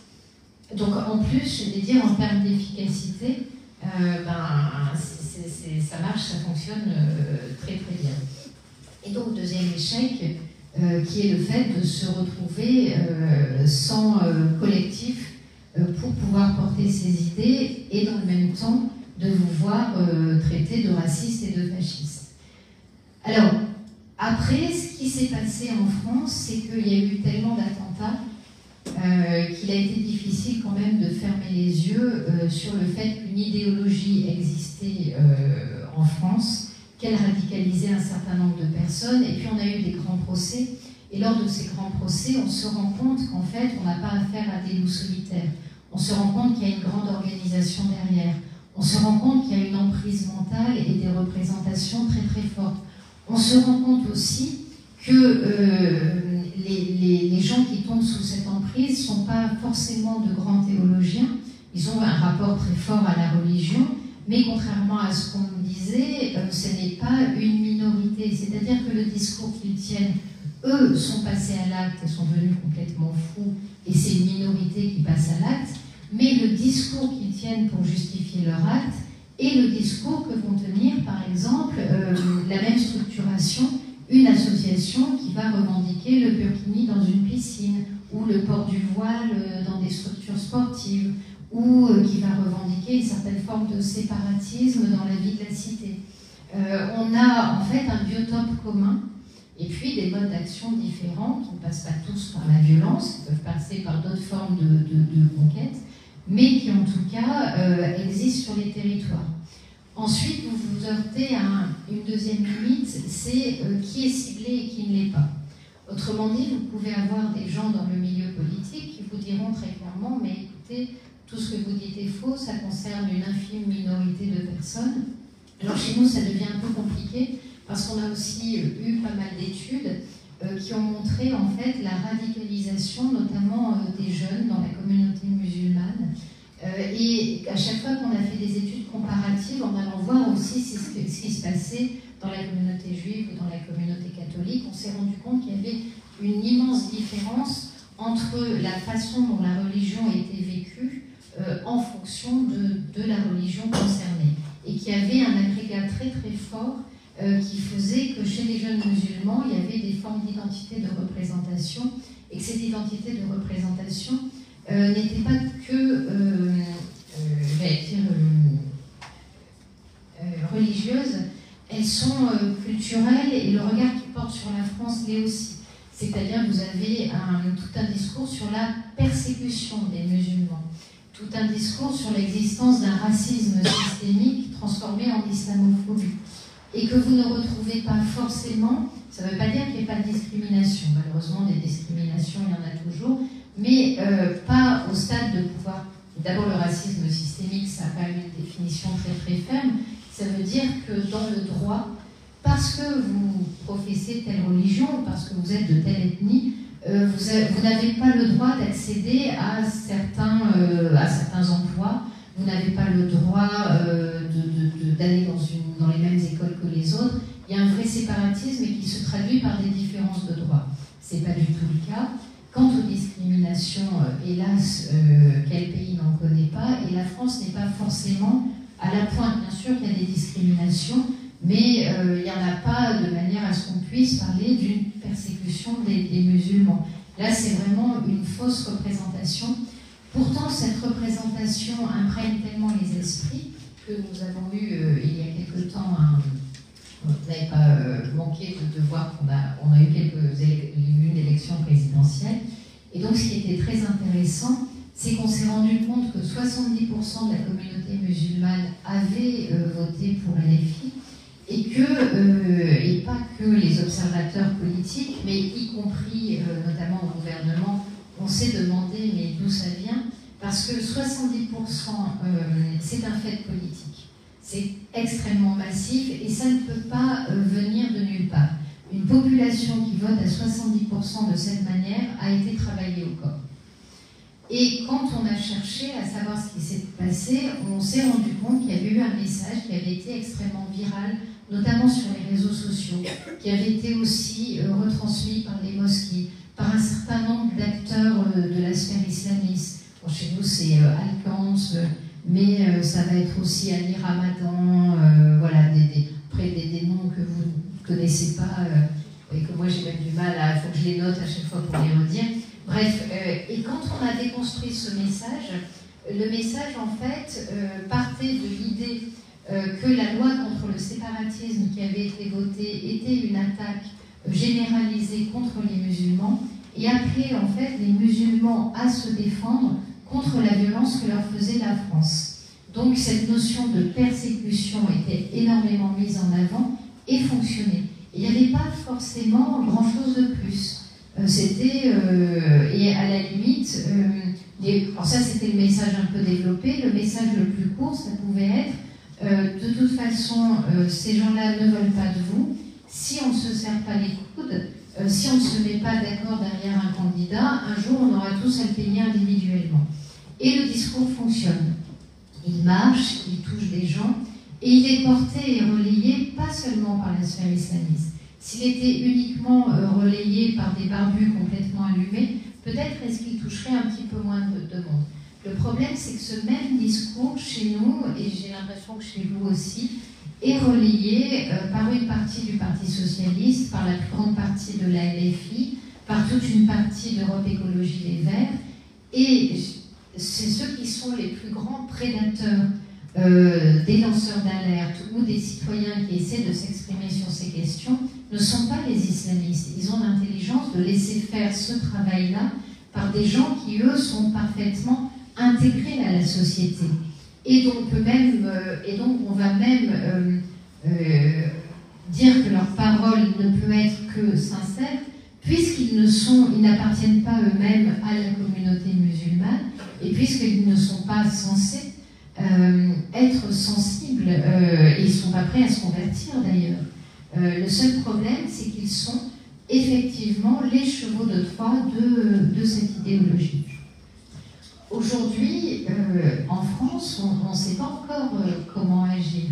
Donc en plus, je vais dire, en termes d'efficacité, ben, ça marche, ça fonctionne très très bien. Et donc, deuxième échec, euh, qui est le fait de se retrouver euh, sans euh, collectif pour pouvoir porter ses idées et dans le même temps de vous voir traité de raciste et de fasciste. Alors, après, ce qui s'est passé en France, c'est qu'il y a eu tellement d'attentats qu'il a été difficile quand même de fermer les yeux sur le fait qu'une idéologie existait en France qu'elle radicalisait un certain nombre de personnes. Et puis on a eu des grands procès. Et lors de ces grands procès, on se rend compte qu'en fait, on n'a pas affaire à des loups solitaires. On se rend compte qu'il y a une grande organisation derrière. On se rend compte qu'il y a une emprise mentale et des représentations très très fortes. On se rend compte aussi que euh, les, les, gens qui tombent sous cette emprise ne sont pas forcément de grands théologiens. Ils ont un rapport très fort à la religion, mais contrairement à ce qu'on disait, euh, ce n'est pas une minorité. C'est-à-dire que le discours qu'ils tiennent, eux, sont passés à l'acte et sont devenus complètement fous, et c'est une minorité qui passe à l'acte, mais le discours qu'ils tiennent pour justifier leur acte est le discours que vont tenir, par exemple, euh, la même structuration, une association qui va revendiquer le burkini dans une piscine, ou le port du voile euh, dans des structures sportives, ou euh, qui va revendiquer une certaine forme de séparatisme dans la vie de la cité. Euh, on a en fait un biotope commun et puis des modes d'action différents qui ne passent pas tous par la violence, qui peuvent passer par d'autres formes de, conquête, mais qui en tout cas euh, existent sur les territoires. Ensuite, vous vous heurtez à une deuxième limite, c'est qui est ciblé et qui ne l'est pas. Autrement dit, vous pouvez avoir des gens dans le milieu politique qui vous diront très clairement, mais écoutez, tout ce que vous dites est faux, ça concerne une infime minorité de personnes. Alors chez nous, ça devient un peu compliqué parce qu'on a aussi eu pas mal d'études qui ont montré en fait la radicalisation, notamment des jeunes dans la communauté musulmane. et à chaque fois qu'on a fait des études comparatives, en allant voir aussi ce qui se passait dans la communauté juive ou dans la communauté catholique, on s'est rendu compte qu'il y avait une immense différence entre la façon dont la religion était vécue euh, en fonction de, la religion concernée. Et qu'il y avait un agrégat très très fort euh, qui faisait que chez les jeunes musulmans, il y avait des formes d'identité de représentation et que cette identité de représentation euh, n'était pas que dire, religieuse, elles sont culturelles et le regard qu'ils portent sur la France l'est aussi. C'est-à-dire vous avez tout un discours sur la persécution des musulmans, tout un discours sur l'existence d'un racisme systémique transformé en islamophobie. Et que vous ne retrouvez pas forcément, ça ne veut pas dire qu'il n'y ait pas de discrimination. Malheureusement, des discriminations, il y en a toujours, mais euh, pas au stade de pouvoir. D'abord, le racisme systémique, ça a quand même une définition très très ferme. Ça veut dire que dans le droit, parce que vous professez telle religion, parce que vous êtes de telle ethnie, euh, vous, n'avez pas le droit d'accéder à, certains, euh, à certains emplois, vous n'avez pas le droit euh, d'aller dans, dans les mêmes écoles que les autres. Il y a un vrai séparatisme qui se traduit par des différences de droit. Ce n'est pas du tout le cas. Quant aux discriminations, hélas, quel pays n'en connaît pas Et la France n'est pas forcément à la pointe. Bien sûr qu'il y a des discriminations, mais euh, il n'y en a pas de manière à ce qu'on puisse parler d'une persécution des, musulmans. Là, c'est vraiment une fausse représentation. Pourtant, cette représentation imprègne tellement les esprits que nous avons eu euh, il y a quelque temps Vous n'avez pas euh, manqué de, voir qu'on a, on a eu quelques une élection présidentielle. Et donc, ce qui était très intéressant, c'est qu'on s'est rendu compte que 70% de la communauté musulmane avait voté pour LFI et que, euh, et pas que les observateurs politiques, mais y compris euh, notamment au gouvernement, on s'est demandé mais d'où ça vient, parce que 70% euh, c'est un fait politique. C'est extrêmement massif et ça ne peut pas venir de nulle part. Une population qui vote à 70% de cette manière a été travaillée au corps. Et quand on a cherché à savoir ce qui s'est passé, on s'est rendu compte qu'il y avait eu un message qui avait été extrêmement viral notamment sur les réseaux sociaux, qui avaient été aussi euh, retransmis par les mosquées, par un certain nombre d'acteurs euh, de la sphère islamiste. chez nous, c'est euh, Alcance, mais ça va être aussi Ali Ramadan, voilà, des, des, que vous ne connaissez pas et que moi j'ai même du mal à. Il faut que je les note à chaque fois pour les redire. Bref, et quand on a déconstruit ce message, le message en fait partait de l'idée euh, que la loi contre le séparatisme qui avait été votée était une attaque généralisée contre les musulmans et appelait en fait les musulmans à se défendre contre la violence que leur faisait la France. Donc cette notion de persécution était énormément mise en avant et fonctionnait. Il n'y avait pas forcément grand-chose de plus. Euh, c'était, euh, et à la limite, alors ça c'était le message un peu développé, le message le plus court, ça pouvait être euh, de toute façon, euh, ces gens-là ne veulent pas de vous. Si on ne se serre pas les coudes, euh, si on ne se met pas d'accord derrière un candidat, un jour on aura tous à le payer individuellement. Et le discours fonctionne. Il marche, il touche des gens, et il est porté et relayé pas seulement par la sphère islamiste. S'il était uniquement relayé par des barbus complètement allumés, peut-être est-ce qu'il toucherait un petit peu moins de monde. Le problème, c'est que ce même discours chez nous, et j'ai l'impression que chez vous aussi, est relayé euh, par une partie du Parti socialiste, par la plus grande partie de la LFI, par toute une partie d'Europe Écologie Les Verts, et c'est ceux qui sont les plus grands prédateurs euh, des lanceurs d'alerte ou des citoyens qui essaient de s'exprimer sur ces questions ne sont pas les islamistes. Ils ont l'intelligence de laisser faire ce travail-là par des gens qui, eux, sont parfaitement intégrés à la société. Et donc, même, euh, et donc on va même euh, euh, dire que leur parole ne peut être que sincère, puisqu'ils ne sont, ils n'appartiennent pas eux-mêmes à la communauté musulmane, et puisqu'ils ne sont pas censés être sensibles, ils ne sont pas prêts à se convertir d'ailleurs. le seul problème, c'est qu'ils sont effectivement les chevaux de Troie de, de cette idéologie. Aujourd'hui, en France, on ne sait pas encore comment agir.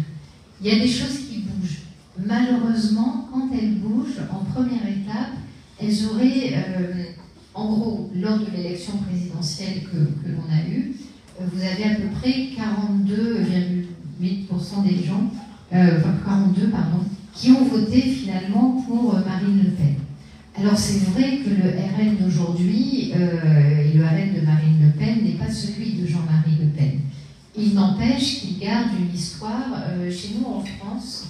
Il y a des choses qui bougent. Malheureusement, quand elles bougent, en première étape, elles auraient, euh, en gros, lors de l'élection présidentielle que, l'on a eue, euh, vous avez à peu près 42,8% des gens, euh, enfin 42 pardon, qui ont voté finalement pour Marine Le Pen. Alors c'est vrai que le RN d'aujourd'hui et le RN de Marine Le Pen n'est pas celui de Jean-Marie Le Pen. Il n'empêche qu'il garde une histoire chez nous en France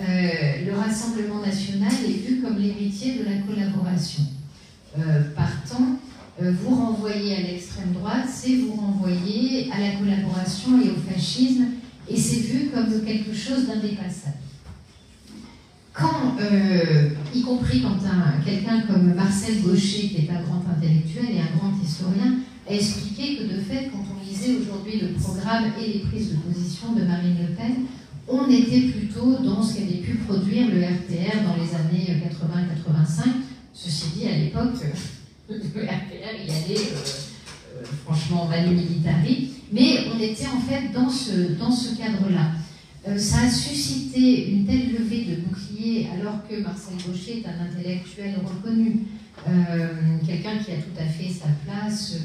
euh, le Rassemblement national est vu comme l'héritier de la collaboration. Euh, partant, euh, vous renvoyez à l'extrême droite, c'est vous renvoyer à la collaboration et au fascisme, et c'est vu comme quelque chose d'indépassable. Quand, y compris quand quelqu'un comme Marcel Gaucher, qui est un grand intellectuel et un grand historien, a expliqué que de fait, quand on lisait aujourd'hui le programme et les prises de position de Marine Le Pen, on était plutôt dans ce qu'avait pu produire le RPR dans les années 80-85. Ceci dit, à l'époque, le RPR y allait euh, euh, franchement manu militari, mais on était en fait dans ce, dans ce cadre-là. Euh, ça a suscité une telle levée de boucliers alors que Marcel Gaucher est un intellectuel reconnu, quelqu'un qui a tout à fait sa place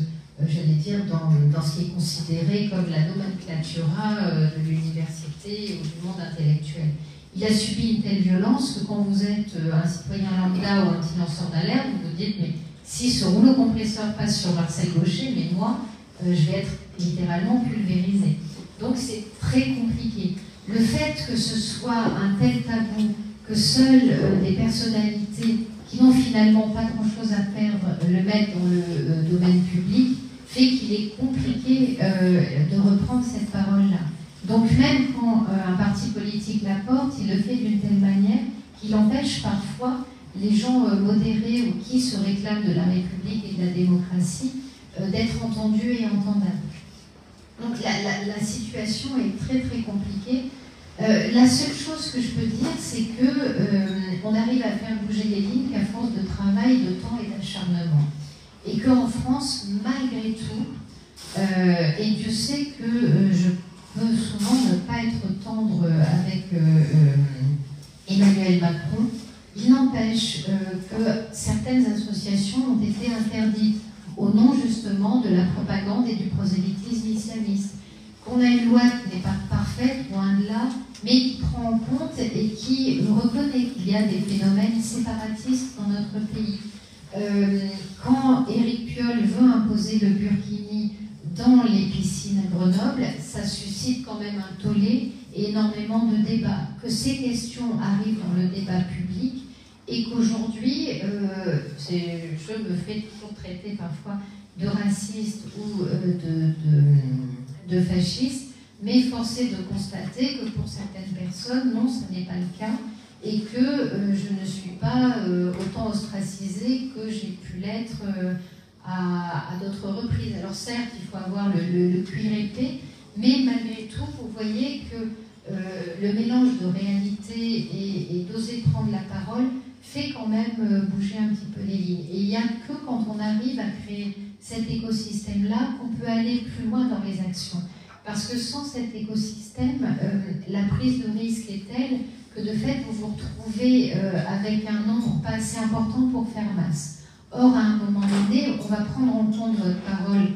euh, j'allais dire, dans, dans, ce qui est considéré comme la nomenclatura euh, de l'université ou du monde intellectuel. Il a subi une telle violence que quand vous êtes euh, un citoyen lambda ou un petit d'alerte, vous vous dites, mais si ce rouleau compresseur passe sur Marcel Gaucher, mais moi, je vais être littéralement pulvérisé. Donc c'est très compliqué. Le fait que ce soit un tel tabou, que seules des personnalités qui n'ont finalement pas grand-chose à perdre le mettent dans le domaine public, fait qu'il est compliqué euh, de reprendre cette parole-là. Donc même quand euh, un parti politique la porte, il le fait d'une telle manière qu'il empêche parfois les gens euh, modérés ou qui se réclament de la République et de la démocratie d'être entendus et entendables. Donc la, la, situation est très très compliquée. la seule chose que je peux dire, c'est que on arrive à faire bouger les lignes qu'à force de travail, de temps et d'acharnement et qu'en France, malgré tout, euh, et Dieu sait que euh, je peux souvent ne pas être tendre avec euh, Emmanuel Macron, il n'empêche que certaines associations ont été interdites au nom justement de la propagande et du prosélytisme islamiste. Qu'on a une loi qui n'est pas parfaite, loin de là, mais qui prend en compte et qui reconnaît qu'il y a des phénomènes séparatistes dans notre pays euh, quand Éric Piolle veut imposer le burkini dans les piscines à Grenoble, ça suscite quand même un tollé et énormément de débats. Que ces questions arrivent dans le débat public et qu'aujourd'hui, euh, je me fais toujours traiter parfois de raciste ou euh, de, de, fasciste, mais forcé de constater que pour certaines personnes, non, ce n'est pas le cas et que euh, je ne suis pas autant ostracisée que j'ai pu l'être à, d'autres reprises. Alors certes, il faut avoir le, cuir épais, mais malgré tout, vous voyez que le mélange de réalité et, d'oser prendre la parole fait quand même bouger un petit peu les lignes. Et il n'y a que quand on arrive à créer cet écosystème-là qu'on peut aller plus loin dans les actions. Parce que sans cet écosystème, la prise de risque est telle que de fait vous vous retrouvez euh, avec un nombre pas assez important pour faire masse. Or, à un moment donné, on va prendre en compte votre parole,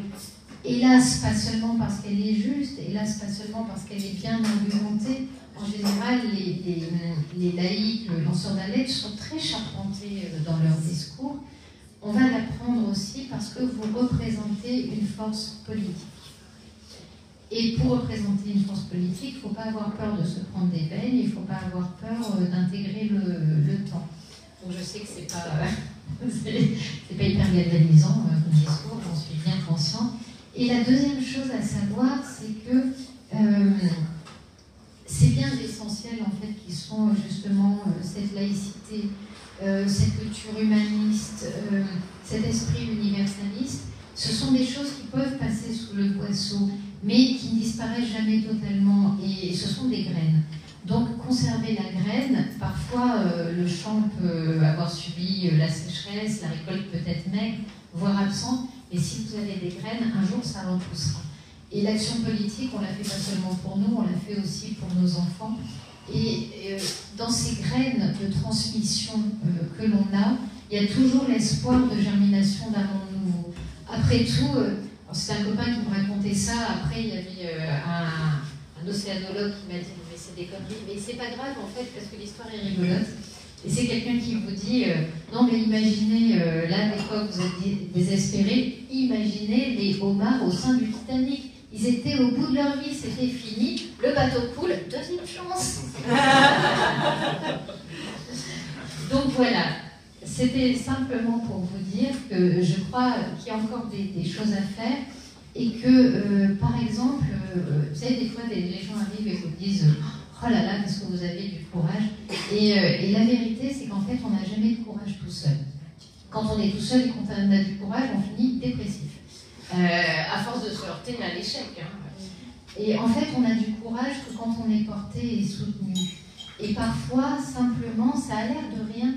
hélas, pas seulement parce qu'elle est juste, hélas, pas seulement parce qu'elle est bien argumentée. En général, les, les, les laïcs, lanceurs d'alerte, sont très charpentés euh, dans leur discours. On va la prendre aussi parce que vous représentez une force politique. Et pour représenter une force politique, il ne faut pas avoir peur de se prendre des bains, il ne faut pas avoir peur euh, d'intégrer le, temps. Donc je sais que ce n'est pas, pas hyper galvanisant euh, comme discours, j'en suis bien consciente. Et la deuxième chose à savoir, c'est que euh, c'est bien l'essentiel en fait qui sont justement cette laïcité, cette culture humaniste, cet esprit universaliste. Ce sont des choses qui peuvent passer sous le boisseau mais qui ne disparaissent jamais totalement, et ce sont des graines. Donc conserver la graine, parfois le champ peut avoir subi la sécheresse, la récolte peut être maigre, voire absente, mais si vous avez des graines, un jour ça repoussera. Et l'action politique, on l'a fait pas seulement pour nous, on l'a fait aussi pour nos enfants. Et euh, dans ces graines de transmission euh, que l'on a, il y a toujours l'espoir de germination d'un monde nouveau. Après tout, euh, c'est un copain qui me racontait ça, après il y avait un, un, océanologue qui m'a dit mais c'est des conneries, mais c'est pas grave en fait parce que l'histoire est rigolote. Et c'est quelqu'un qui vous dit non mais imaginez là des fois vous êtes désespéré, imaginez les homards au sein du Titanic. Ils étaient au bout de leur vie, c'était fini. Le bateau coule, deuxième chance. Donc voilà, c'était simplement pour vous dire que je crois qu'il y a encore des, choses à faire et que, euh, par exemple, euh, vous savez, des fois, les gens arrivent et vous disent Oh là là, qu'est-ce que vous avez du courage et, euh, et, la vérité, c'est qu'en fait, on n'a jamais de courage tout seul. Quand on est tout seul et qu'on a du courage, on finit dépressif. Euh, à force de se heurter à l'échec. Hein. Et en fait, on a du courage que quand on est porté et soutenu. Et parfois, simplement, ça a l'air de rien.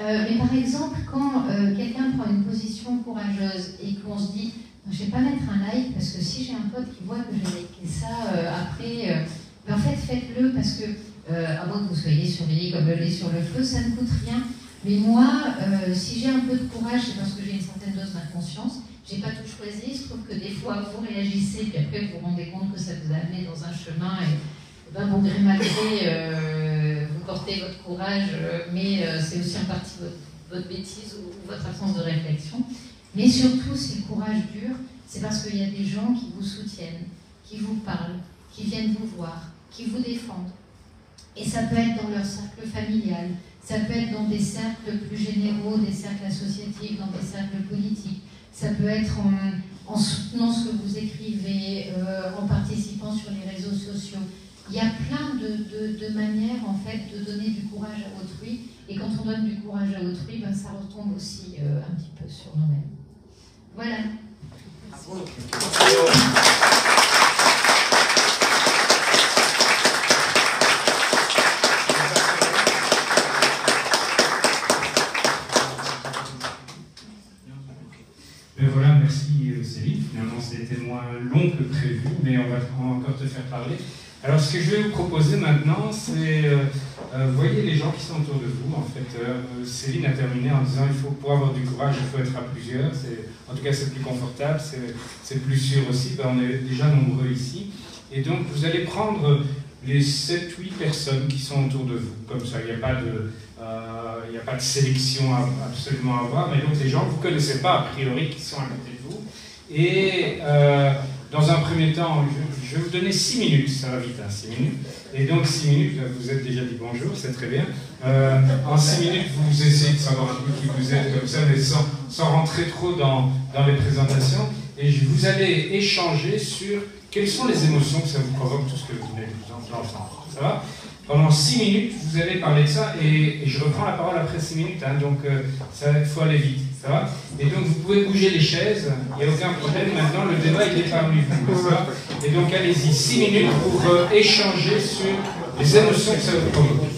Euh, mais par exemple, quand euh, quelqu'un prend une position courageuse et qu'on se dit, je ne vais pas mettre un like parce que si j'ai un pote qui voit que j'ai liké ça après, ben, en fait, faites-le parce que, à moins que vous soyez surveillé comme le lait sur le feu, ça ne coûte rien. Mais moi, si j'ai un peu de courage, c'est parce que j'ai une certaine dose d'inconscience j'ai pas tout choisi. Se trouve que des fois, vous réagissez, puis après, vous vous rendez compte que ça vous a amené dans un chemin, et, ben, bon gré mal euh, vous portez votre courage, euh, mais euh, c'est aussi en partie votre, bêtise ou, votre absence de réflexion. Mais surtout, c'est le courage dur, c'est parce qu'il y a des gens qui vous soutiennent, qui vous parlent, qui viennent vous voir, qui vous défendent. Et ça peut être dans leur cercle familial, ça peut être dans des cercles plus généraux, des cercles associatifs, dans des cercles politiques. Ça peut être en, soutenant ce que vous écrivez, euh, en participant sur les réseaux sociaux. Il y a plein de, manières en fait de donner du courage à autrui. Et quand on donne du courage à autrui, ben, ça retombe aussi euh, un petit peu sur nous-mêmes. Voilà c'était moins long que prévu, mais on va encore te faire parler. Alors, ce que je vais vous proposer maintenant, c'est, euh, euh, voyez les gens qui sont autour de vous. En fait, euh, Céline a terminé en disant il faut pour avoir du courage, il faut être à plusieurs. En tout cas, c'est plus confortable, c'est plus sûr aussi. Ben, on est déjà nombreux ici, et donc vous allez prendre les 7-8 personnes qui sont autour de vous. Comme ça, il n'y a pas de n'y a pas de sélection absolument à avoir, mais donc les gens que vous ne connaissez pas a priori qui sont à côté de vous. Et euh, dans un premier temps, je, vais vous donner 6 minutes, ça va vite, 6 hein, minutes. Et donc 6 minutes, vous êtes déjà dit bonjour, c'est très bien. Euh, en 6 minutes, vous essayez de savoir un peu qui vous êtes comme ça, mais sans, sans rentrer trop dans, dans, les présentations. Et vous allez échanger sur quelles sont les émotions que ça vous provoque, tout ce que vous venez de vous entendre. Ça va? Pendant 6 minutes, vous allez parler de ça et, je reprends la parole après 6 minutes, hein, donc il euh, faut aller vite, ça va Et donc vous pouvez bouger les chaises, il n'y a aucun problème, maintenant le débat il est parmi vous, Et donc allez-y, 6 minutes pour euh, échanger sur les émotions que ça vous provoque.